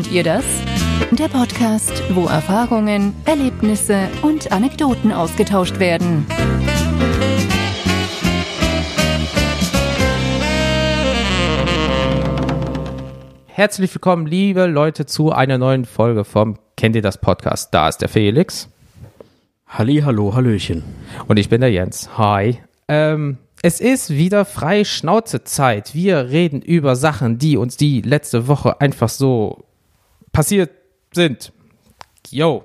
Kennt ihr das? Der Podcast, wo Erfahrungen, Erlebnisse und Anekdoten ausgetauscht werden. Herzlich willkommen, liebe Leute, zu einer neuen Folge vom Kennt ihr das Podcast? Da ist der Felix. Halli, hallo, hallöchen. Und ich bin der Jens. Hi. Ähm, es ist wieder frei Schnauzezeit. Wir reden über Sachen, die uns die letzte Woche einfach so passiert sind. Yo.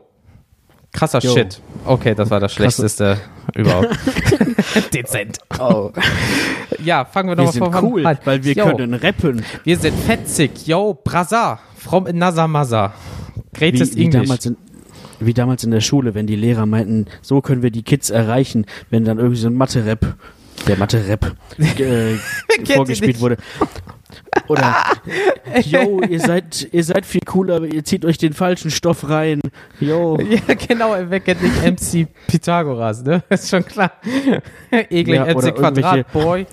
Krasser Yo. Shit. Okay, das war das Schlechteste überhaupt. Dezent. Oh. Ja, fangen wir nochmal vorne cool, an. weil wir Yo. können rappen. Wir sind fetzig. Yo, Braza. From another mother. Greatest Wie, wie, English. damals in, wie damals in der Schule, wenn die Lehrer meinten, so können wir die Kids erreichen, wenn dann irgendwie so ein Mathe-Rap, der Mathe-Rap, äh, vorgespielt wurde. Oder, yo, ihr seid, ihr seid viel cooler, aber ihr zieht euch den falschen Stoff rein. Yo. Ja, genau, wer kennt nicht MC Pythagoras, ne? Ist schon klar. Eklig, Ja, MC oder Quadrat, Boy.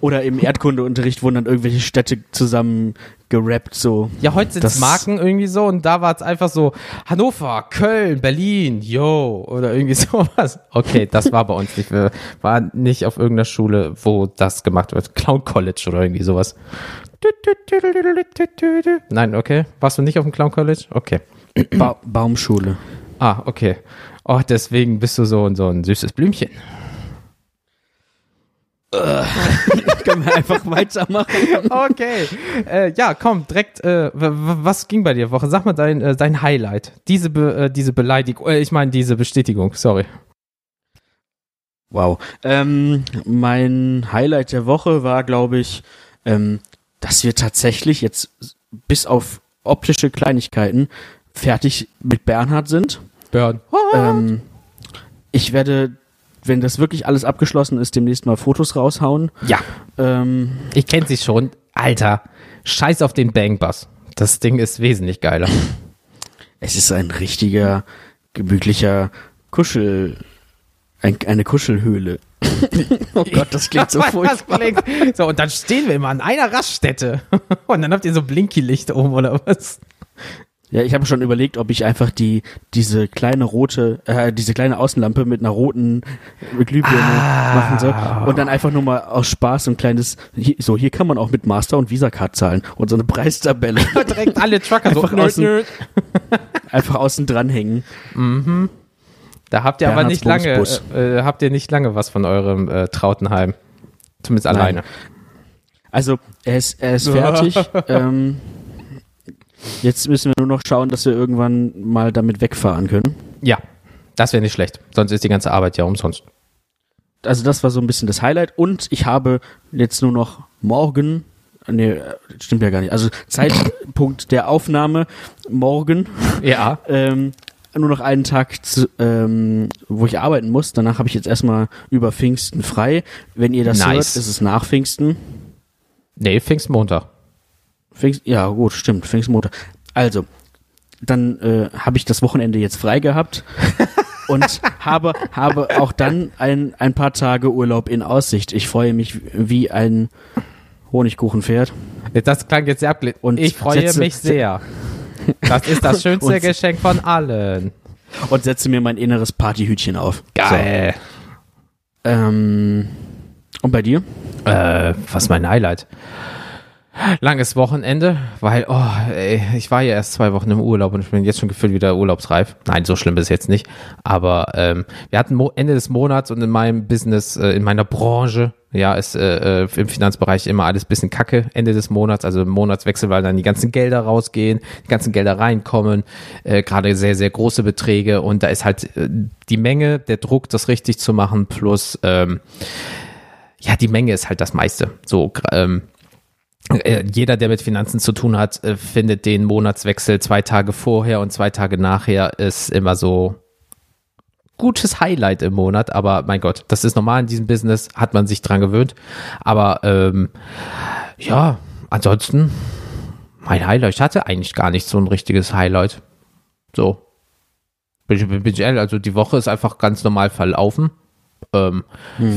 Oder im Erdkundeunterricht wurden dann irgendwelche Städte zusammen gerappt, so. Ja, heute sind es Marken irgendwie so und da war es einfach so Hannover, Köln, Berlin, yo, oder irgendwie sowas. Okay, das war bei uns nicht. Wir waren nicht auf irgendeiner Schule, wo das gemacht wird. Clown College oder irgendwie sowas. Nein, okay. Warst du nicht auf dem Clown College? Okay. Ba Baumschule. Ah, okay. Oh, deswegen bist du so, so ein süßes Blümchen. Können wir einfach weitermachen? Okay. Äh, ja, komm, direkt, äh, was ging bei dir Woche? Sag mal dein, äh, dein Highlight. Diese, Be äh, diese Beleidigung, äh, ich meine diese Bestätigung, sorry. Wow. Ähm, mein Highlight der Woche war, glaube ich, ähm, dass wir tatsächlich jetzt bis auf optische Kleinigkeiten fertig mit Bernhard sind. Burn. Ähm, ich werde, wenn das wirklich alles abgeschlossen ist, demnächst mal Fotos raushauen. Ja, Ähm, ich kenne sie schon. Alter, scheiß auf den Bangbass. Das Ding ist wesentlich geiler. es ist ein richtiger, gemütlicher Kuschel, ein, eine Kuschelhöhle. oh Gott, das klingt so furchtbar. klingt- So, und dann stehen wir immer an einer Raststätte. Und dann habt ihr so Blinky-Licht oben oder was? Ja, ich habe schon überlegt, ob ich einfach die diese kleine rote, äh, diese kleine Außenlampe mit einer roten Glühbirne Ah. machen soll und dann einfach nur mal aus Spaß so ein kleines, hier, so hier kann man auch mit Master und Visa Card zahlen und so eine Preistabelle Direkt alle Trucker so. Einfach nerd, außen- nerd. einfach außen dranhängen. Da habt ihr aber Bernhards nicht lange, Bumsbus. äh, äh, habt ihr nicht lange was von eurem äh, Trautenheim. Zumindest Nein. alleine. Also er ist er ist fertig. ähm, jetzt müssen wir nur noch schauen, dass wir irgendwann mal damit wegfahren können. Ja, das wäre nicht schlecht. Sonst ist die ganze Arbeit ja umsonst. Also das war so ein bisschen das Highlight und ich habe jetzt nur noch morgen, nee, stimmt ja gar nicht, also Zeitpunkt der Aufnahme morgen, Ja. ähm, nur noch einen Tag, zu, ähm, wo ich arbeiten muss. Danach habe ich jetzt erstmal über Pfingsten frei. Wenn ihr das Nice. hört, ist es nach Pfingsten. Nee, Pfingstmontag. Pfingst, ja gut, stimmt, Pfingstmontag. Also, dann äh, habe ich das Wochenende jetzt frei gehabt und habe, habe auch dann ein, ein paar Tage Urlaub in Aussicht. Ich freue mich wie ein Honigkuchenpferd. Das klang jetzt sehr abgelehnt. Und ich freue setze- mich sehr. Das ist das schönste Und- Geschenk von allen. und setze mir mein inneres Partyhütchen auf. Geil. So, ähm, und bei dir? Äh, was mein Highlight? Langes Wochenende, weil, oh, ey, ich war ja erst zwei Wochen im Urlaub und ich bin jetzt schon gefühlt wieder urlaubsreif. Nein, so schlimm ist es jetzt nicht. Aber ähm, wir hatten Ende des Monats und in meinem Business, äh, in meiner Branche, ja, ist äh, äh, im Finanzbereich immer alles bisschen kacke Ende des Monats, also im Monatswechsel, weil dann die ganzen Gelder rausgehen, die ganzen Gelder reinkommen, äh, gerade sehr, sehr große Beträge und da ist halt äh, die Menge, der Druck, das richtig zu machen, plus ähm, ja, die Menge ist halt das meiste. So, ähm, äh, jeder, der mit Finanzen zu tun hat, äh, findet den Monatswechsel zwei Tage vorher und zwei Tage nachher ist immer so gutes Highlight im Monat, aber mein Gott, das ist normal in diesem Business, hat man sich dran gewöhnt. Aber ähm, ja, ansonsten, mein Highlight, ich hatte eigentlich gar nicht so ein richtiges Highlight. So. Bin ich, bin ich ehrlich, also die Woche ist einfach ganz normal verlaufen. Ähm,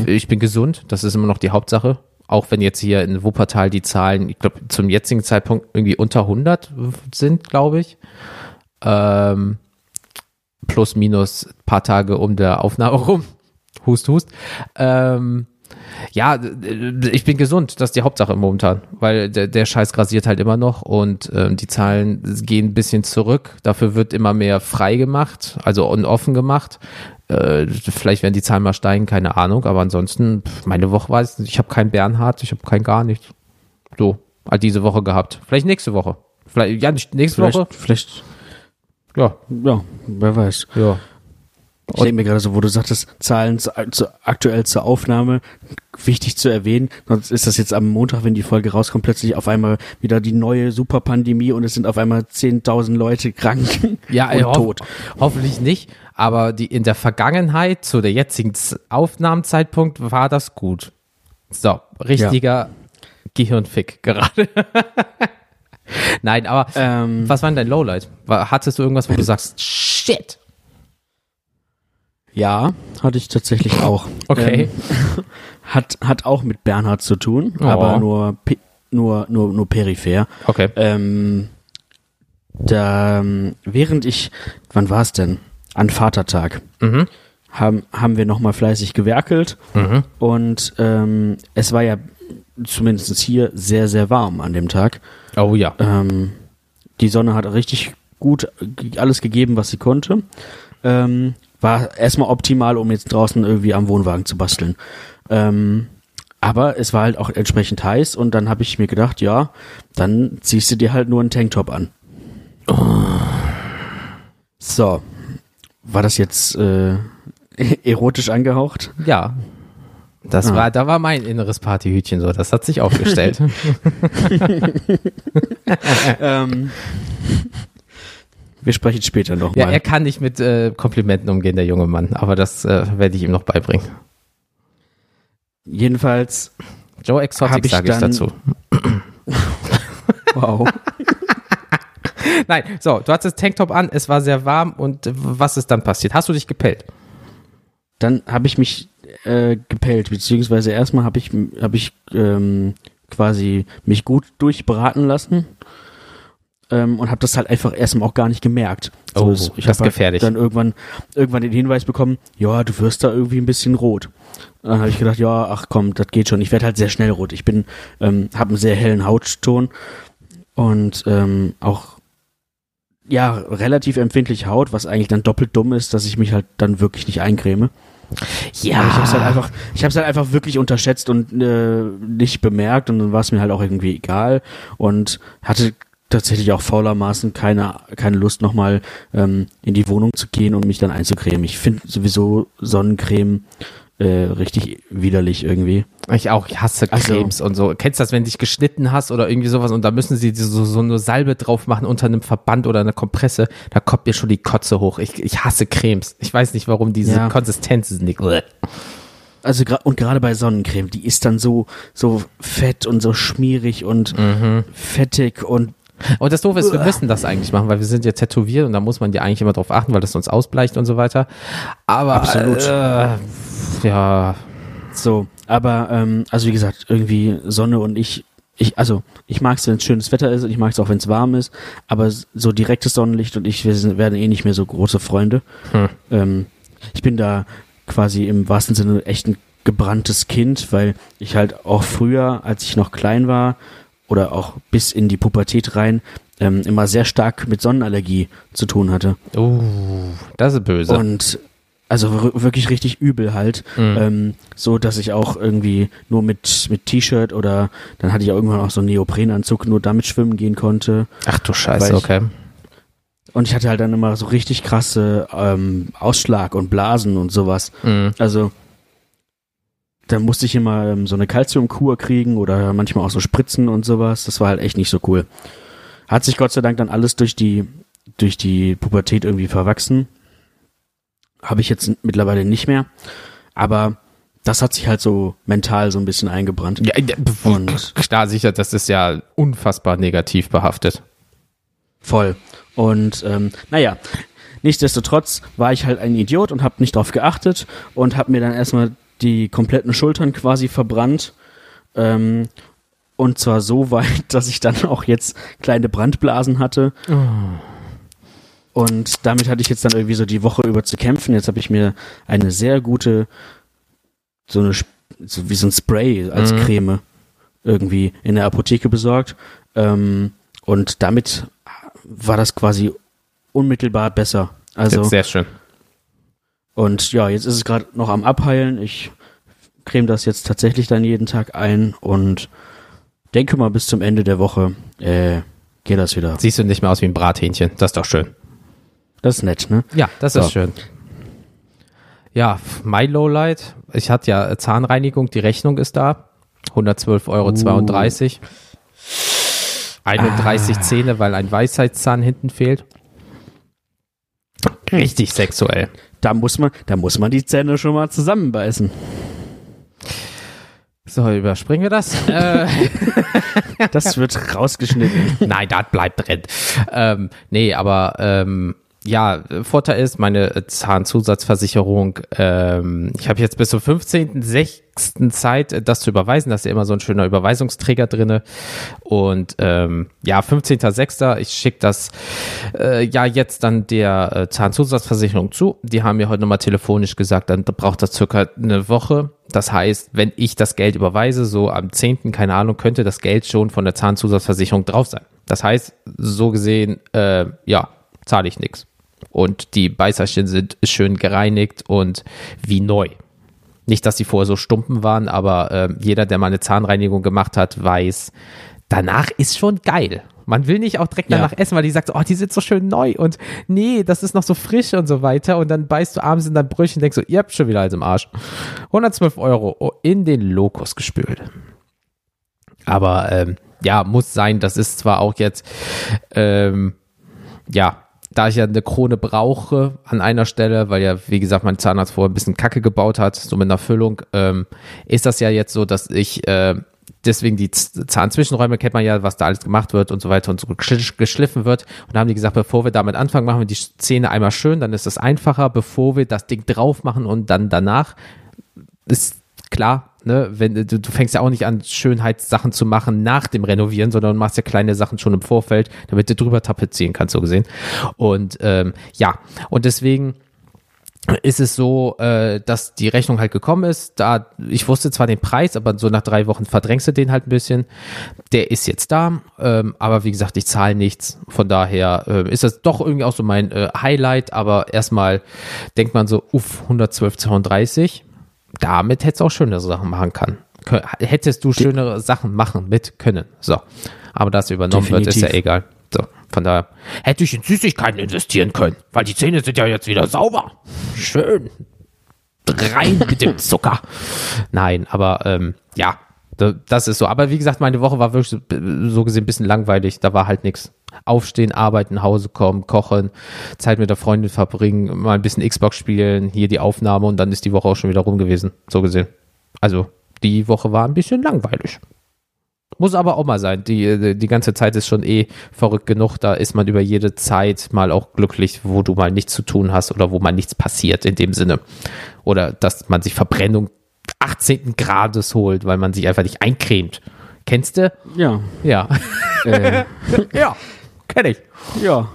Ich bin gesund, das ist immer noch die Hauptsache. Auch wenn jetzt hier in Wuppertal die Zahlen, ich glaube, zum jetzigen Zeitpunkt irgendwie unter 100 sind, glaube ich. Ähm, plus, minus paar Tage um der Aufnahme rum. Hust, hust. Ähm, ja, ich bin gesund, das ist die Hauptsache momentan, weil der, der Scheiß grasiert halt immer noch und ähm, die Zahlen gehen ein bisschen zurück. Dafür wird immer mehr frei gemacht, also offen gemacht. Äh, vielleicht werden die Zahlen mal steigen, keine Ahnung, aber ansonsten, meine Woche war es, ich habe kein Bernhard, ich habe kein gar nichts. So, halt diese Woche gehabt. Vielleicht nächste Woche. Vielleicht, ja, nächste vielleicht, Woche. Vielleicht, Ja, ja, wer weiß. ja. Ich denke mir gerade so, wo du sagtest, Zahlen zu, zu, aktuell zur Aufnahme, wichtig zu erwähnen, sonst ist das jetzt am Montag, wenn die Folge rauskommt, plötzlich auf einmal wieder die neue Superpandemie und es sind auf einmal 10.000 Leute krank Ja, und ey, hoff tot. hoffentlich nicht. Aber die in der Vergangenheit, zu der jetzigen Aufnahmezeitpunkt, war das gut. So, richtiger Gehirnfick gerade. Nein, aber Ähm, was war denn dein Lowlight? War, hattest du irgendwas, wo du sagst, shit? Ja, hatte ich tatsächlich auch. Okay. Ähm, hat, hat auch mit Bernhard zu tun, Oh. aber nur, nur, nur, nur peripher. Okay. Ähm, da, während ich, wann war es denn? An Vatertag Mhm. haben, haben wir nochmal fleißig gewerkelt Mhm. und ähm, es war ja zumindest hier sehr, sehr warm an dem Tag. Oh ja. Ähm, die Sonne hat richtig gut alles gegeben, was sie konnte. Ähm, war erstmal optimal, um jetzt draußen irgendwie am Wohnwagen zu basteln. Ähm, aber es war halt auch entsprechend heiß und dann habe ich mir gedacht, ja, dann ziehst du dir halt nur einen Tanktop an. So, war das jetzt äh, erotisch angehaucht? Ja. Das Ah. war, da war mein inneres Partyhütchen so, das hat sich aufgestellt. ähm, wir sprechen später ja, nochmal. er kann nicht mit äh, Komplimenten umgehen, der junge Mann, aber das äh, werde ich ihm noch beibringen. Jedenfalls, Joe Exotic ich sage ich dazu. wow. Nein, so, du hattest Tanktop an, es war sehr warm und was ist dann passiert? Hast du dich gepellt? Dann habe ich mich äh, gepellt, beziehungsweise erstmal habe ich, hab ich ähm, quasi mich gut durchbraten lassen ähm, und habe das halt einfach erstmal auch gar nicht gemerkt. Oh, es- ich das hab halt gefährlich. Dann irgendwann, irgendwann den Hinweis bekommen, ja, du wirst da irgendwie ein bisschen rot. Dann habe ich gedacht, ja, ach komm, das geht schon. Ich werde halt sehr schnell rot. Ich bin, ähm, habe einen sehr hellen Hautton und ähm, auch ja relativ empfindliche Haut, was eigentlich dann doppelt dumm ist, dass ich mich halt dann wirklich nicht eincreme. Aber ich habe es halt einfach, ich habe es halt einfach wirklich unterschätzt und äh, nicht bemerkt und dann war es mir halt auch irgendwie egal und hatte tatsächlich auch faulermaßen keine keine Lust nochmal ähm, in die Wohnung zu gehen und mich dann einzucremen. Ich finde sowieso Sonnencreme äh, richtig widerlich irgendwie. Ich auch, ich hasse Also- Cremes und so. Kennst du das, wenn du dich geschnitten hast oder irgendwie sowas und da müssen sie so, so eine Salbe drauf machen unter einem Verband oder einer Kompresse, da kommt mir schon die Kotze hoch. Ich, ich hasse Cremes. Ich weiß nicht, warum diese Ja. Konsistenz ist nicht. Also gra und gerade bei Sonnencreme, die ist dann so so fett und so schmierig und fettig und Und das Doofe ist, wir müssen das eigentlich machen, weil wir sind ja tätowiert und da muss man ja eigentlich immer drauf achten, weil das uns ausbleicht und so weiter. Aber Absolut. Äh, ja, So, aber ähm, also wie gesagt, irgendwie Sonne und ich, ich also ich mag es, wenn es schönes Wetter ist und ich mag es auch, wenn es warm ist, aber so direktes Sonnenlicht und ich wir sind, werden eh nicht mehr so große Freunde. Hm. Ähm, ich bin da quasi im wahrsten Sinne echt ein gebranntes Kind, weil ich halt auch früher, als ich noch klein war oder auch bis in die Pubertät rein, ähm, immer sehr stark mit Sonnenallergie zu tun hatte. uh, das ist böse. Und also wir- wirklich richtig übel halt. Mhm. Ähm, so, dass ich auch irgendwie nur mit, mit T-Shirt oder dann hatte ich auch irgendwann auch so einen Neoprenanzug, nur damit schwimmen gehen konnte. Ach du Scheiße, okay. Und ich hatte halt dann immer so richtig krasse ähm, Ausschlag und Blasen und sowas. Mhm. Also dann musste ich immer ähm, so eine Kalziumkur kriegen oder manchmal auch so Spritzen und sowas. Das war halt echt nicht so cool. Hat sich Gott sei Dank dann alles durch die, durch die Pubertät irgendwie verwachsen. Habe ich jetzt mittlerweile nicht mehr. Aber das hat sich halt so mental so ein bisschen eingebrannt. Ja, ja, Und- klar, sicher, das ist ja unfassbar negativ behaftet. Voll. Und ähm, naja, nichtsdestotrotz war ich halt ein Idiot und habe nicht drauf geachtet und habe mir dann erstmal die kompletten Schultern quasi verbrannt. Ähm, und zwar so weit, dass ich dann auch jetzt kleine Brandblasen hatte. Und damit hatte ich jetzt dann irgendwie so die Woche über zu kämpfen. Jetzt habe ich mir eine sehr gute, so eine, so wie so ein Spray als Mhm. Creme irgendwie in der Apotheke besorgt. Ähm, und damit war das quasi unmittelbar besser. Also, Sehr schön. Und ja, jetzt ist es gerade noch am Abheilen. Ich creme das jetzt tatsächlich dann jeden Tag ein und denke mal, bis zum Ende der Woche äh, geht das wieder. Siehst du nicht mehr aus wie ein Brathähnchen. Das ist doch schön. Das ist nett, ne? Ja, das So. ist schön. Ja, my Lowlight. Ich hatte ja Zahnreinigung, die Rechnung ist da. 112,32 Euro. 31 Zähne, weil ein Weisheitszahn hinten fehlt. Richtig sexuell. Da muss man, da muss man die Zähne schon mal zusammenbeißen. So, überspringen wir das. äh, Das wird rausgeschnitten. Nein, das bleibt drin. Ähm, nee, aber ähm, ja, Vorteil ist, meine Zahnzusatzversicherung, ähm, ich habe jetzt bis zum 15.06. Zeit, äh, das zu überweisen. Da ist ja immer so ein schöner Überweisungsträger drinne. Und ähm, ja, 15.06. Ich schicke das äh, ja jetzt dann der äh, Zahnzusatzversicherung zu. Die haben mir heute nochmal telefonisch gesagt, dann braucht das circa eine Woche. Das heißt, wenn ich das Geld überweise, so am 10., keine Ahnung, könnte das Geld schon von der Zahnzusatzversicherung drauf sein. Das heißt, so gesehen, äh, ja, zahle ich nichts. Und die Beißerchen sind schön gereinigt und wie neu. Nicht, dass die vorher so stumpen waren, aber äh, jeder, der mal eine Zahnreinigung gemacht hat, weiß, danach ist schon geil. Man will nicht auch direkt Ja. danach essen, weil die sagt, so, oh, die sind so schön neu und nee, das ist noch so frisch und so weiter. Und dann beißt du abends in dein Brötchen und denkst so, ihr habt schon wieder alles im Arsch. 112 Euro in den Lokus gespült. Aber ähm, ja, muss sein, das ist zwar auch jetzt, ähm, ja, da ich ja eine Krone brauche an einer Stelle, weil ja, wie gesagt, mein Zahnarzt vorher ein bisschen Kacke gebaut hat, so mit einer Füllung, ähm, ist das ja jetzt so, dass ich äh, deswegen die Zahnzwischenräume kennt man ja, was da alles gemacht wird und so weiter und so geschl- geschliffen wird. Und haben die gesagt, bevor wir damit anfangen, machen wir die Zähne einmal schön, dann ist das einfacher, bevor wir das Ding drauf machen und dann danach ist klar, ne, wenn du, du fängst ja auch nicht an, Schönheitssachen zu machen nach dem Renovieren, sondern machst ja kleine Sachen schon im Vorfeld, damit du drüber tapezieren kannst, so gesehen. Und ähm, ja, und deswegen ist es so, äh, dass die Rechnung halt gekommen ist. Da ich wusste zwar den Preis, aber so nach drei Wochen verdrängst du den halt ein bisschen. Der ist jetzt da, ähm, aber wie gesagt, ich zahle nichts. Von daher äh, ist das doch irgendwie auch so mein äh, Highlight. Aber erstmal denkt man so, uff, 112,32. Damit hättest du auch schönere Sachen machen können. Kö- Hättest du schönere Sachen machen mit können. So, aber dass übernommen wird, ist ja Definitiv. egal. So, von daher hätte ich in Süßigkeiten investieren können, weil die Zähne sind ja jetzt wieder sauber. Schön. Rein mit dem Zucker. Nein, aber ähm, ja, da- das ist so. Aber wie gesagt, meine Woche war wirklich so gesehen ein bisschen langweilig. Da war halt nichts. Aufstehen, arbeiten, nach Hause kommen, kochen, Zeit mit der Freundin verbringen, mal ein bisschen Xbox spielen, hier die Aufnahme und dann ist die Woche auch schon wieder rum gewesen. So gesehen. Also, die Woche war ein bisschen langweilig. Muss aber auch mal sein. Die, die ganze Zeit ist schon eh verrückt genug. Da ist man über jede Zeit mal auch glücklich, wo du mal nichts zu tun hast oder wo mal nichts passiert in dem Sinne. Oder dass man sich Verbrennung 18. Grades holt, weil man sich einfach nicht eincremt. Kennst du? Ja. Ja. Äh, ja, kenn ich. ja.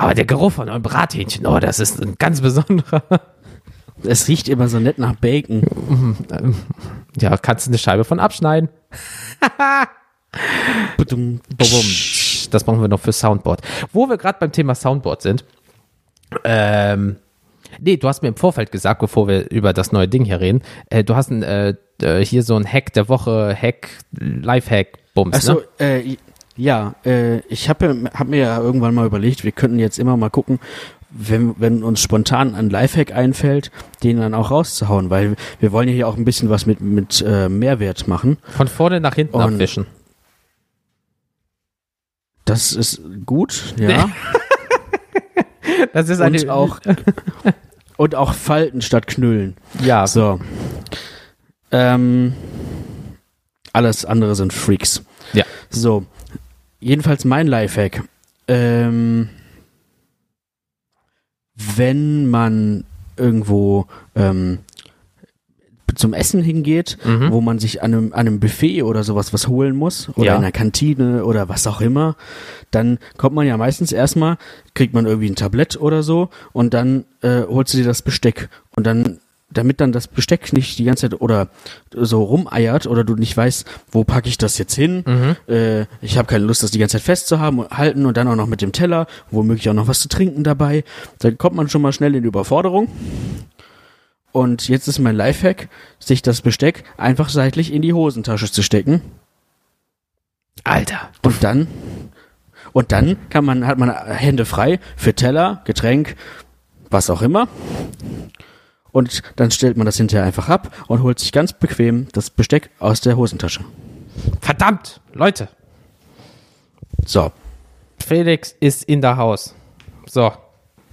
Aber der Geruch von einem Brathähnchen, oh, das ist ein ganz besonderer. Es riecht immer so nett nach Bacon. Ja, kannst du eine Scheibe von abschneiden. Das brauchen wir noch für Soundboard. Wo wir gerade beim Thema Soundboard sind. Ähm, nee, du hast mir im Vorfeld gesagt, bevor wir über das neue Ding hier reden, äh, du hast ein, äh, hier so ein Hack der Woche, Hack, Live-Hack, Bums, Achso, ne? äh, ja, äh, ich habe hab mir ja irgendwann mal überlegt, wir könnten jetzt immer mal gucken, wenn, wenn uns spontan ein Lifehack einfällt, den dann auch rauszuhauen, weil wir wollen ja hier auch ein bisschen was mit, mit äh, Mehrwert machen. Von vorne nach hinten Und- abwischen. Das ist gut, ja. Das ist und auch und auch Falten statt Knüllen. ja, So. Ähm, alles andere sind Freaks. Ja. So. Jedenfalls mein Lifehack. Ähm, wenn man irgendwo ähm, zum Essen hingeht, wo man sich an einem, an einem Buffet oder sowas was holen muss oder Ja. in einer Kantine oder was auch immer, dann kommt man ja meistens erstmal, kriegt man irgendwie ein Tablett oder so und dann äh, holst du dir das Besteck und dann damit dann das Besteck nicht die ganze Zeit oder so rumeiert oder du nicht weißt, wo packe ich das jetzt hin. Äh, ich habe keine Lust, das die ganze Zeit festzuhaben und halten und dann auch noch mit dem Teller, womöglich auch noch was zu trinken dabei. Dann kommt man schon mal schnell in die Überforderung. Und jetzt ist mein Lifehack, sich das Besteck einfach seitlich in die Hosentasche zu stecken Alter. und dann und dann kann man hat man Hände frei für Teller, Getränk, was auch immer. Und dann stellt man das hinterher einfach ab und holt sich ganz bequem das Besteck aus der Hosentasche. Verdammt, Leute. So. Felix ist in der Haus. So.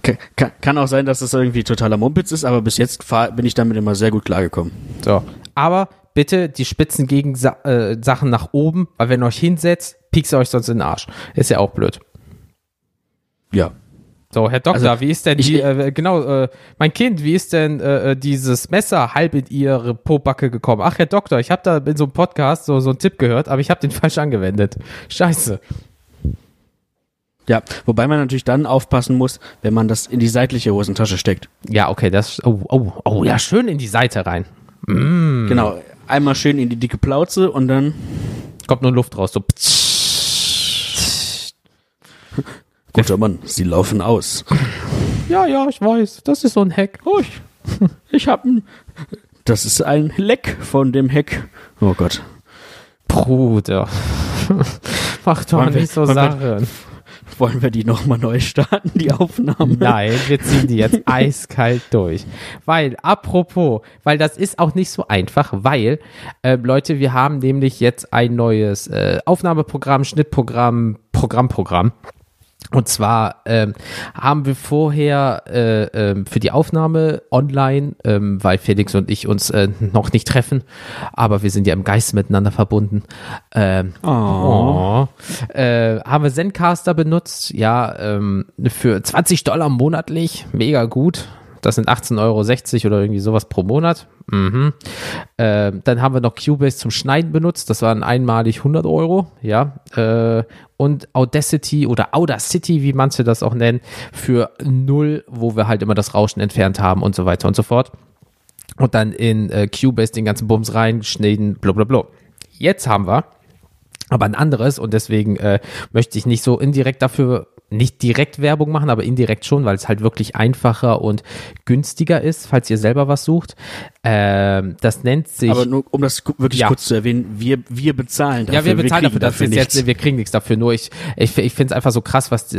Ka- Kann, kann auch sein, dass das irgendwie totaler Mumpitz ist, aber bis jetzt bin ich damit immer sehr gut klargekommen. So. Aber bitte die Spitzen gegen Sa äh, Sachen nach oben, weil wenn ihr euch hinsetzt, piekst ihr euch sonst in den Arsch. Ist ja auch blöd. Ja. So, Herr Doktor, Also, wie ist denn ich- die, äh, genau, äh, mein Kind, wie ist denn äh, äh, dieses Messer halb in Ihre Pobacke gekommen? Ach, Herr Doktor, ich habe da in so einem Podcast so, so einen Tipp gehört, aber ich habe den falsch angewendet. Scheiße. Ja, wobei man natürlich dann aufpassen muss, wenn man das in die seitliche Hosentasche steckt. Ja, okay, das, oh, oh, oh, ja, schön in die Seite rein. Genau. Einmal schön in die dicke Plauze und dann Kommt nur Luft raus, so. Guter Mann, sie laufen aus. Ja, ja, ich weiß, das ist so ein Hack. Oh, ich, ich hab ein, das ist ein Leck von dem Heck. Oh Gott. Bruder. Mach doch Wollen wir- nicht so wir- Sachen. Wollen wir die nochmal neu starten, die Aufnahme? Nein, wir ziehen die jetzt eiskalt durch. Weil, apropos, weil das ist auch nicht so einfach, weil, äh, Leute, wir haben nämlich jetzt ein neues äh, Aufnahmeprogramm, Schnittprogramm, Programmprogramm. Und zwar ähm, haben wir vorher äh, ähm, für die Aufnahme online, ähm, weil Felix und ich uns äh, noch nicht treffen, aber wir sind ja im Geist miteinander verbunden. Ähm, oh. Äh, haben wir Zencaster benutzt, ja, ähm, für 20 Dollar monatlich, mega gut. Das sind 18,60 Euro oder irgendwie sowas pro Monat. Mhm. Ähm, dann haben wir noch Cubase zum Schneiden benutzt. Das waren einmalig 100 Euro. Ja. Äh, und Audacity oder Audacity, wie manche das auch nennen, für null, wo wir halt immer das Rauschen entfernt haben und so weiter und so fort. Und dann in äh, Cubase den ganzen Bums reinschneiden, blablabla. Jetzt haben wir aber ein anderes und deswegen äh, möchte ich nicht so indirekt dafür nicht direkt Werbung machen, aber indirekt schon, weil es halt wirklich einfacher und günstiger ist, falls ihr selber was sucht. Ähm, das nennt sich Aber nur, um das wirklich Ja. kurz zu erwähnen, wir, wir bezahlen dafür. ja, wir bezahlen kriegen dafür, ist nichts. jetzt, wir kriegen nichts dafür. Nur ich, ich, ich finde es einfach so krass, was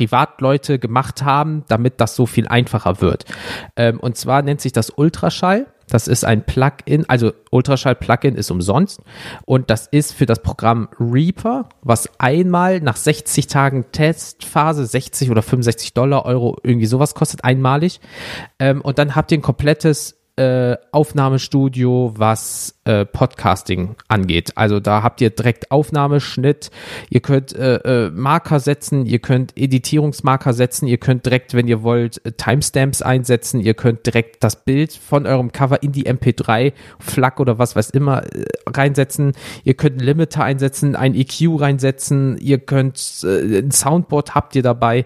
Privatleute gemacht haben, damit das so viel einfacher wird. Ähm, und zwar nennt sich das Ultraschall. Das ist ein Plugin, also Ultraschall-Plugin ist umsonst und das ist für das Programm Reaper, was einmal nach 60 Tagen Testphase 60 oder 65 Dollar, Euro, irgendwie sowas kostet einmalig. Ähm, und dann habt ihr ein komplettes äh, Aufnahmestudio, was äh, Podcasting angeht. Also da habt ihr direkt Aufnahmeschnitt, ihr könnt äh, äh, Marker setzen, ihr könnt Editierungsmarker setzen, ihr könnt direkt, wenn ihr wollt, Timestamps einsetzen, ihr könnt direkt das Bild von eurem Cover in die MP3, FLAC oder was weiß immer äh, reinsetzen, ihr könnt einen Limiter einsetzen, ein EQ reinsetzen, ihr könnt ein Soundboard habt ihr dabei.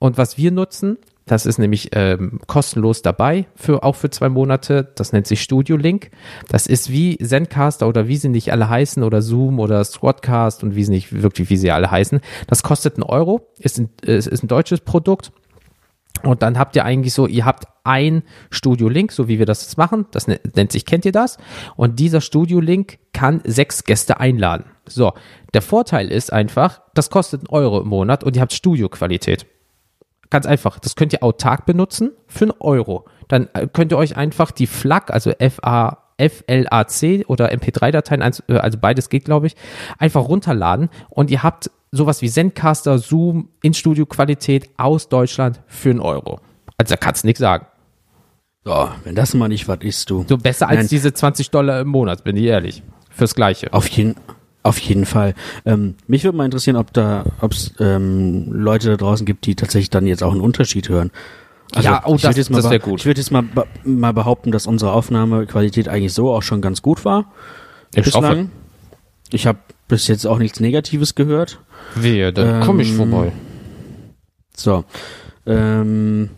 Und was wir nutzen, das ist nämlich ähm, kostenlos dabei, für, auch für zwei Monate. Das nennt sich Studio Link. Das ist wie Zencaster oder wie sie nicht alle heißen oder Zoom oder Squadcast und wie sie nicht wirklich, wie sie alle heißen. Das kostet einen Euro, ist ein, ist, ein deutsches Produkt. Und dann habt ihr eigentlich so, ihr habt ein Studio Link, so wie wir das jetzt machen. Das ne- nennt sich, kennt ihr das? Und dieser Studio Link kann sechs Gäste einladen. So, der Vorteil ist einfach, das kostet einen Euro im Monat und ihr habt Studioqualität. Ganz einfach. Das könnt ihr autark benutzen für einen Euro. Dann äh, könnt ihr euch einfach die FLAC, also FA, FLAC oder MP3-Dateien, eins- äh, also beides geht, glaube ich, einfach runterladen und ihr habt sowas wie Zencaster, Zoom in Studio-Qualität aus Deutschland für einen Euro. Also da kannst du nichts sagen. So, wenn das mal nicht was ist, du. So besser als Nein. diese 20 Dollar im Monat, bin ich ehrlich. Fürs Gleiche. Auf jeden, auf jeden Fall. Ähm, mich würde mal interessieren, ob da, ob es ähm, Leute da draußen gibt, die tatsächlich dann jetzt auch einen Unterschied hören. Ja, oh, ich das- das beh- wär gut. Ich würde jetzt mal, be- mal behaupten, dass unsere Aufnahmequalität eigentlich so auch schon ganz gut war. Ich hoffe. bislang. Ich habe bis jetzt auch nichts Negatives gehört. Wehe, dann komm ich Ähm, vorbei. So. Ähm,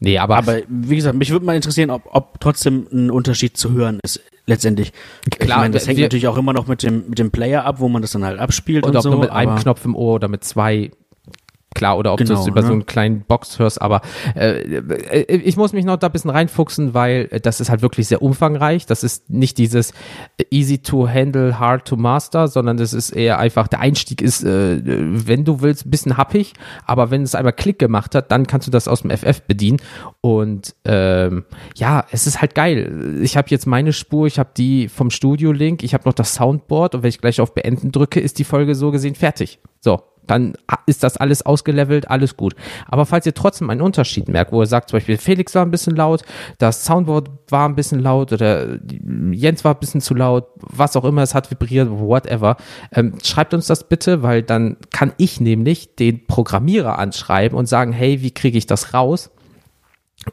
Nee, aber, aber wie gesagt, mich würde mal interessieren, ob, ob trotzdem ein Unterschied zu hören ist, letztendlich. ich Klar, meine, das hängt wir- natürlich auch immer noch mit dem, mit dem Player ab, wo man das dann halt abspielt und und, ob so. nur mit einem Knopf im Ohr oder mit zwei. Klar, oder ob du Genau, es über so ne? einen kleinen Box hörst, aber äh, äh, ich muss mich noch da ein bisschen reinfuchsen, weil äh, das ist halt wirklich sehr umfangreich. Das ist nicht dieses easy to handle, hard to master, sondern das ist eher einfach, der Einstieg ist, äh, wenn du willst, ein bisschen happig, aber wenn es einmal Klick gemacht hat, dann kannst du das aus dem FF bedienen. Und ähm, ja, es ist halt geil. Ich habe jetzt meine Spur, ich habe die vom Studio-Link, ich habe noch das Soundboard und wenn ich gleich auf Beenden drücke, ist die Folge so gesehen fertig. So, dann ist das alles ausgelevelt, alles gut. Aber falls ihr trotzdem einen Unterschied merkt, wo ihr sagt, zum Beispiel Felix war ein bisschen laut, das Soundboard war ein bisschen laut oder Jens war ein bisschen zu laut, was auch immer, es hat vibriert, whatever, ähm, schreibt uns das bitte, weil dann kann ich nämlich den Programmierer anschreiben und sagen, hey, wie kriege ich das raus?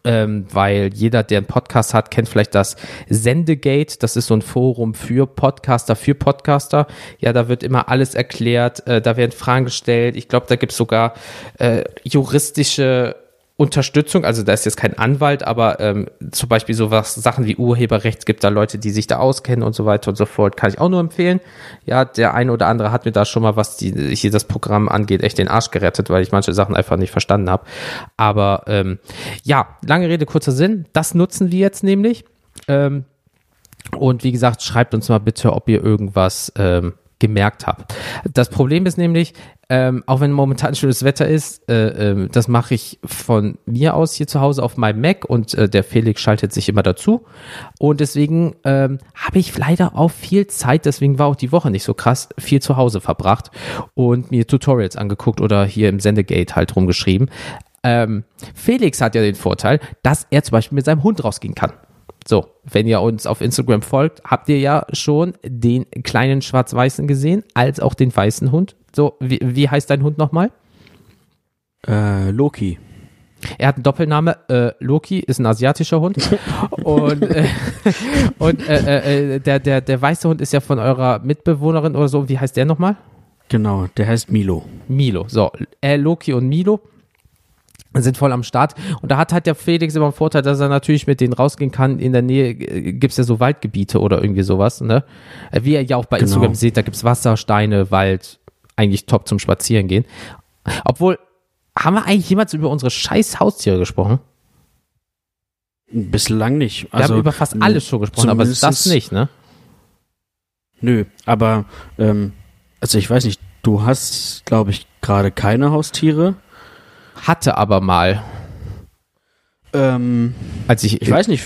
Ähm, weil jeder, der einen Podcast hat, kennt vielleicht das Sendegate. Das ist so ein Forum für Podcaster, für Podcaster. Ja, da wird immer alles erklärt, äh, da werden Fragen gestellt. Ich glaube, da gibt es sogar äh, juristische Unterstützung, also da ist jetzt kein Anwalt, aber ähm, zum Beispiel sowas, Sachen wie Urheberrecht, gibt da Leute, die sich da auskennen und so weiter und so fort, kann ich auch nur empfehlen. Ja, der eine oder andere hat mir da schon mal, was die, hier das Programm angeht, echt den Arsch gerettet, weil ich manche Sachen einfach nicht verstanden habe. Aber ähm, ja, lange Rede, kurzer Sinn, das nutzen wir jetzt nämlich. Ähm, und wie gesagt, schreibt uns mal bitte, ob ihr irgendwas ähm, gemerkt habt. Das Problem ist nämlich, ähm, auch wenn momentan schönes Wetter ist, äh, ähm, das mache ich von mir aus hier zu Hause auf meinem Mac und äh, der Felix schaltet sich immer dazu. Und deswegen ähm, habe ich leider auch viel Zeit, deswegen war auch die Woche nicht so krass, viel zu Hause verbracht und mir Tutorials angeguckt oder hier im Sendegate halt rumgeschrieben. Ähm, Felix hat ja den Vorteil, dass er zum Beispiel mit seinem Hund rausgehen kann. So, wenn ihr uns auf Instagram folgt, habt ihr ja schon den kleinen Schwarz-Weißen gesehen, als auch den weißen Hund. So, wie, wie heißt dein Hund nochmal? Äh, Loki. Er hat einen Doppelname. Äh, Loki ist ein asiatischer Hund. und äh, und äh, äh, der, der, der weiße Hund ist ja von eurer Mitbewohnerin oder so. Wie heißt der nochmal? Genau, der heißt Milo. Milo. So, äh, Loki und Milo sind voll am Start. Und da hat halt der Felix immer einen Vorteil, dass er natürlich mit denen rausgehen kann. In der Nähe äh, gibt's ja so Waldgebiete oder irgendwie sowas, ne? Äh, Wie ihr ja auch bei Genau. Instagram seht, da gibt's Wasser, Steine, Wald, eigentlich top zum Spazierengehen. Obwohl, haben wir eigentlich jemals über unsere scheiß Haustiere gesprochen? Bislang nicht. Wir haben über fast alles schon gesprochen, aber das nicht, ne? Nö, aber ähm, also ich weiß nicht, du hast, glaube ich, gerade keine Haustiere. Hatte aber mal, Ähm, als ich, ich weiß nicht,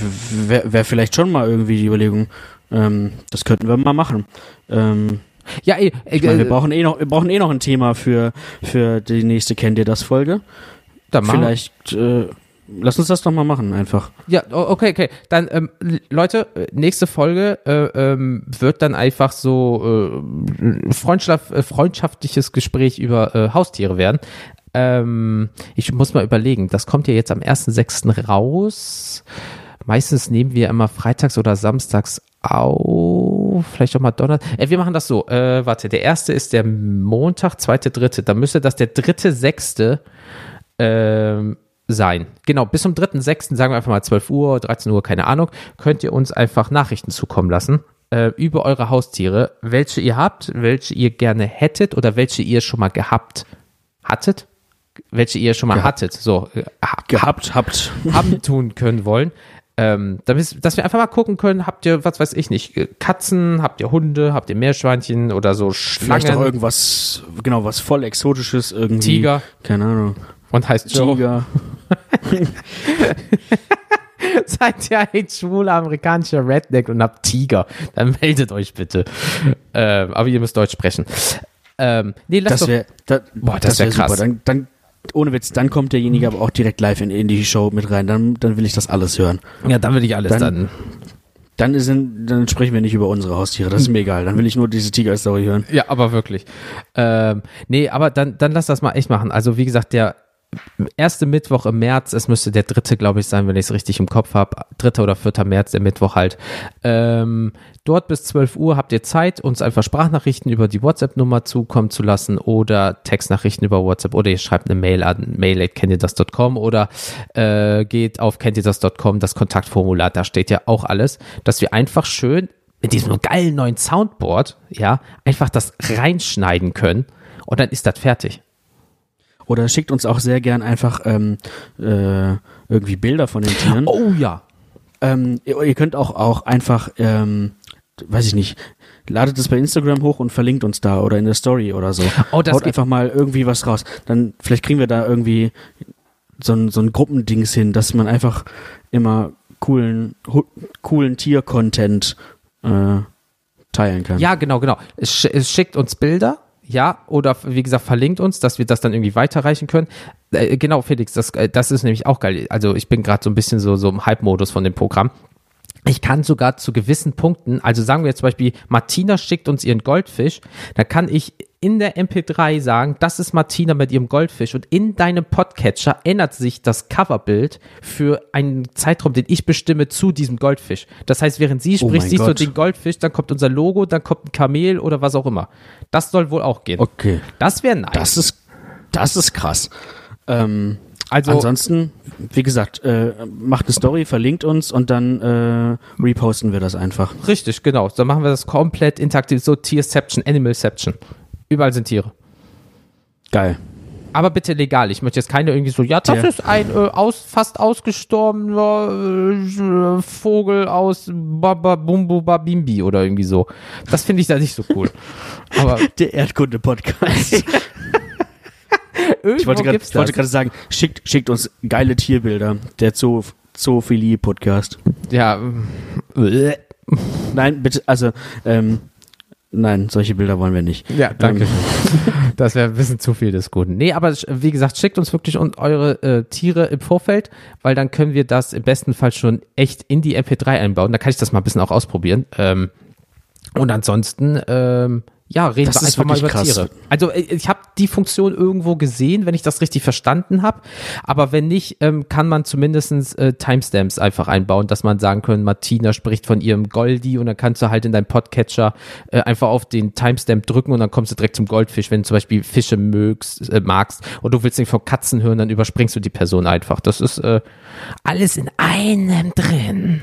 wäre wär vielleicht schon mal irgendwie die Überlegung, ähm, das könnten wir mal machen. Ähm, ja, ey, ich meine, wir äh, brauchen eh noch, wir brauchen eh noch ein Thema für, für die nächste Kennt ihr das Folge. dann machen wir- Vielleicht, äh, lass uns das doch mal machen, einfach. Ja, okay, okay. Dann, ähm, Leute, äh, nächste Folge äh, ähm, wird dann einfach so äh, Freundschaft, äh, freundschaftliches Gespräch über äh, Haustiere werden. Ähm, ich muss mal überlegen, das kommt ja jetzt am 1.6. raus. Meistens nehmen wir immer freitags oder samstags auf, vielleicht auch mal Donnerstag. Äh, wir machen das so. Äh, warte, der erste ist der Montag, zweite, dritte. Dann müsste das der dritte, sechste ähm, sein. Genau, bis zum 3.6., sagen wir einfach mal 12 Uhr, 13 Uhr, keine Ahnung, könnt ihr uns einfach Nachrichten zukommen lassen äh, über eure Haustiere, welche ihr habt, welche ihr gerne hättet oder welche ihr schon mal gehabt hattet, welche ihr schon mal Gehabt. hattet, so äh, ha- Gehabt, habt. haben tun können wollen. Ähm, damit, dass wir einfach mal gucken können, habt ihr, was weiß ich nicht, äh, Katzen, habt ihr Hunde, habt ihr Meerschweinchen oder so Vielleicht auch Schlangen irgendwas, genau, was voll Exotisches irgendwie. Tiger. Keine Ahnung. und heißt Joe. Tiger. Seid ihr ein schwuler amerikanischer Redneck und habt Tiger, dann meldet euch bitte. Ähm, aber ihr müsst Deutsch sprechen. Ähm, nee, lass Das doch, wäre, da, Boah, das das wär wäre krass. super. Dann, dann, ohne Witz, dann kommt derjenige aber auch direkt live in, in die Show mit rein. Dann, dann will ich das alles hören. ja, dann will ich alles dann. Dann- Dann, ist, dann sprechen wir nicht über unsere Haustiere. Das ist mir egal. Dann will ich nur diese Tiger-Story hören. Ja, aber wirklich. Ähm, nee, aber dann, dann lass das mal echt machen. Also, wie gesagt, der erste Mittwoch im März, es müsste der dritte, glaube ich, sein, wenn ich es richtig im Kopf habe. Dritter oder vierter März, der Mittwoch halt. Ähm, dort bis 12 Uhr habt ihr Zeit, uns einfach Sprachnachrichten über die WhatsApp-Nummer zukommen zu lassen oder Textnachrichten über WhatsApp oder ihr schreibt eine Mail an mail.kenntierdas.com oder äh, geht auf kenntierdas.com, das Kontaktformular, da steht ja auch alles, dass wir einfach schön mit diesem geilen neuen Soundboard, ja, einfach das reinschneiden können und dann ist das fertig. Oder schickt uns auch sehr gern einfach ähm, äh, irgendwie Bilder von den Tieren. Oh ja. Ähm, ihr, ihr könnt auch, auch einfach, ähm, weiß ich nicht, ladet es bei Instagram hoch und verlinkt uns da oder in der Story oder so. Oh, das Haut einfach mal irgendwie was raus. Dann vielleicht kriegen wir da irgendwie so ein, so ein Gruppendings hin, dass man einfach immer coolen, coolen Tier-Content äh, teilen kann. Ja, genau, genau. Es, sch es schickt uns Bilder, ja, oder wie gesagt, verlinkt uns, dass wir das dann irgendwie weiterreichen können. Äh, genau, Felix, das, äh, das ist nämlich auch geil. Also ich bin gerade so ein bisschen so, so im Hype-Modus von dem Programm. Ich kann sogar zu gewissen Punkten, also sagen wir jetzt zum Beispiel, Martina schickt uns ihren Goldfisch, dann kann ich in der MP3 sagen, das ist Martina mit ihrem Goldfisch und in deinem Podcatcher ändert sich das Coverbild für einen Zeitraum, den ich bestimme, zu diesem Goldfisch. Das heißt, während sie Oh spricht, mein siehst du Gott. den Goldfisch, dann kommt unser Logo, dann kommt ein Kamel oder was auch immer. Das soll wohl auch gehen. Okay. Das wäre nice. Das ist, das ist krass. Ähm, Also- ansonsten, wie gesagt, äh, macht eine Story, verlinkt uns und dann äh, reposten wir das einfach. Richtig, genau. Dann machen wir das komplett interaktiv, so Tierception, Animalception. Überall sind Tiere. Geil. Aber bitte legal. Ich möchte jetzt keine irgendwie so, ja, das Ja. ist ein äh, aus, fast ausgestorbener äh, Vogel aus Baba Bumbu Babimbi oder irgendwie so. Das finde ich da nicht so cool. Aber Der Erdkunde-Podcast. ich wollte gerade sagen, schickt, schickt uns geile Tierbilder. Der Zoo, Zoophilie-Podcast. Ja. äh, Nein, bitte, also, ähm, nein, solche Bilder wollen wir nicht. Ja, danke. Ähm, Das wäre ein bisschen zu viel des Guten. Nee, aber wie gesagt, schickt uns wirklich eure äh, Tiere im Vorfeld, weil dann können wir das im besten Fall schon echt in die MP3 einbauen. Da kann ich das mal ein bisschen auch ausprobieren. Ähm, und ansonsten, ähm, ja, reden Das wir einfach mal über krass. Tiere. Also äh, ich habe die Funktion irgendwo gesehen, wenn ich das richtig verstanden habe. Aber wenn nicht, ähm, kann man zumindestens äh, Timestamps einfach einbauen, dass man sagen können, Martina spricht von ihrem Goldi und dann kannst du halt in deinem Podcatcher äh, einfach auf den Timestamp drücken und dann kommst du direkt zum Goldfisch. Wenn du zum Beispiel Fische mögst, äh, magst und du willst nicht von Katzen hören, dann überspringst du die Person einfach. Das ist äh, alles in einem drin.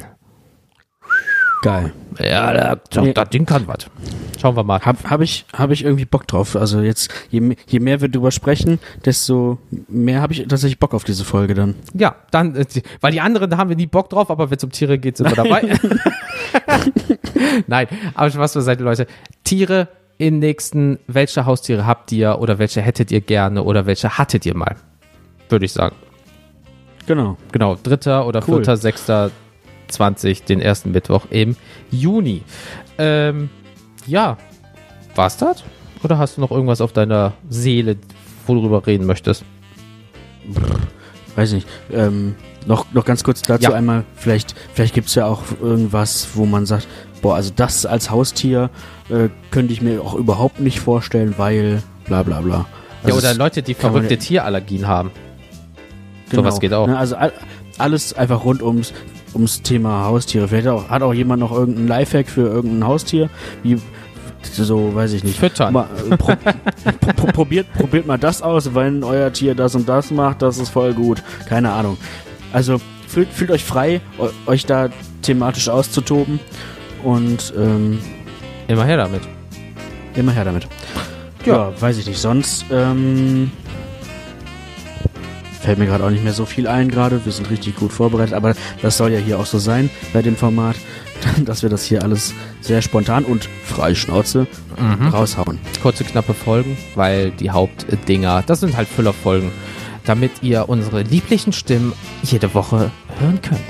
Geil. Ja, da, das, Nee. das Ding kann was. Schauen wir mal. Hab, hab ich, hab ich irgendwie Bock drauf. Also jetzt, je, je mehr wir drüber sprechen, desto mehr habe ich tatsächlich Bock auf diese Folge dann. Ja, dann, äh, weil die anderen, da haben wir nie Bock drauf, aber wenn es um Tiere geht, sind wir dabei. Nein, aber was für seid Leute. Tiere im nächsten, welche Haustiere habt ihr oder welche hättet ihr gerne oder welche hattet ihr mal? Würde ich sagen. Genau. Genau, dritter oder Cool. vierter, sechster, 20, den ersten Mittwoch im Juni. Ähm, ja, war's das? Oder hast du noch irgendwas auf deiner Seele, wo du reden möchtest? Weiß nicht. Ähm, noch, noch ganz kurz dazu Ja. einmal, vielleicht, vielleicht gibt's ja auch irgendwas, wo man sagt, boah, also das als Haustier äh, könnte ich mir auch überhaupt nicht vorstellen, weil bla bla bla. Ja, Also oder es- Leute, die verrückte ja- Tierallergien haben. genau, sowas geht auch. Ne, also all, alles einfach rund ums, ums Thema Haustiere. Vielleicht auch, hat auch jemand noch irgendeinen Lifehack für irgendein Haustier, wie so, weiß ich nicht. Füttern. Mal, äh, pro, pro, pro, probiert, probiert mal das aus, wenn euer Tier das und das macht, das ist voll gut. Keine Ahnung. Also fühlt, fühlt euch frei, eu- euch da thematisch auszutoben und ähm, Immer her damit. immer her damit. Ja. Ja, weiß ich nicht. Sonst ähm, fällt mir gerade auch nicht mehr so viel ein gerade. Wir sind richtig gut vorbereitet, aber das soll ja hier auch so sein bei dem Format, dass wir das hier alles sehr spontan und frei Schnauze raushauen. Kurze, knappe Folgen, weil die Hauptdinger, das sind halt Füllerfolgen, damit ihr unsere lieblichen Stimmen jede Woche hören könnt.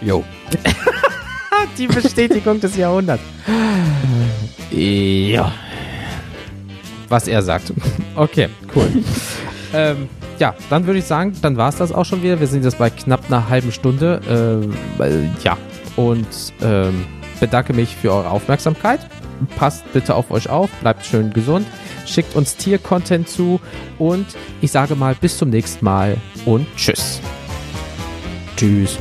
Jo. Die Bestätigung des Jahrhunderts. Ja. Was er sagt. Okay, cool. ähm, ja, dann würde ich sagen, dann war es das auch schon wieder. Wir sind jetzt bei knapp einer halben Stunde. Ähm, weil- ja, und ähm, bedanke mich für eure Aufmerksamkeit. Passt bitte auf euch auf, bleibt schön gesund. schickt uns Tier-Content zu und ich sage mal bis zum nächsten Mal und tschüss. Tschüss.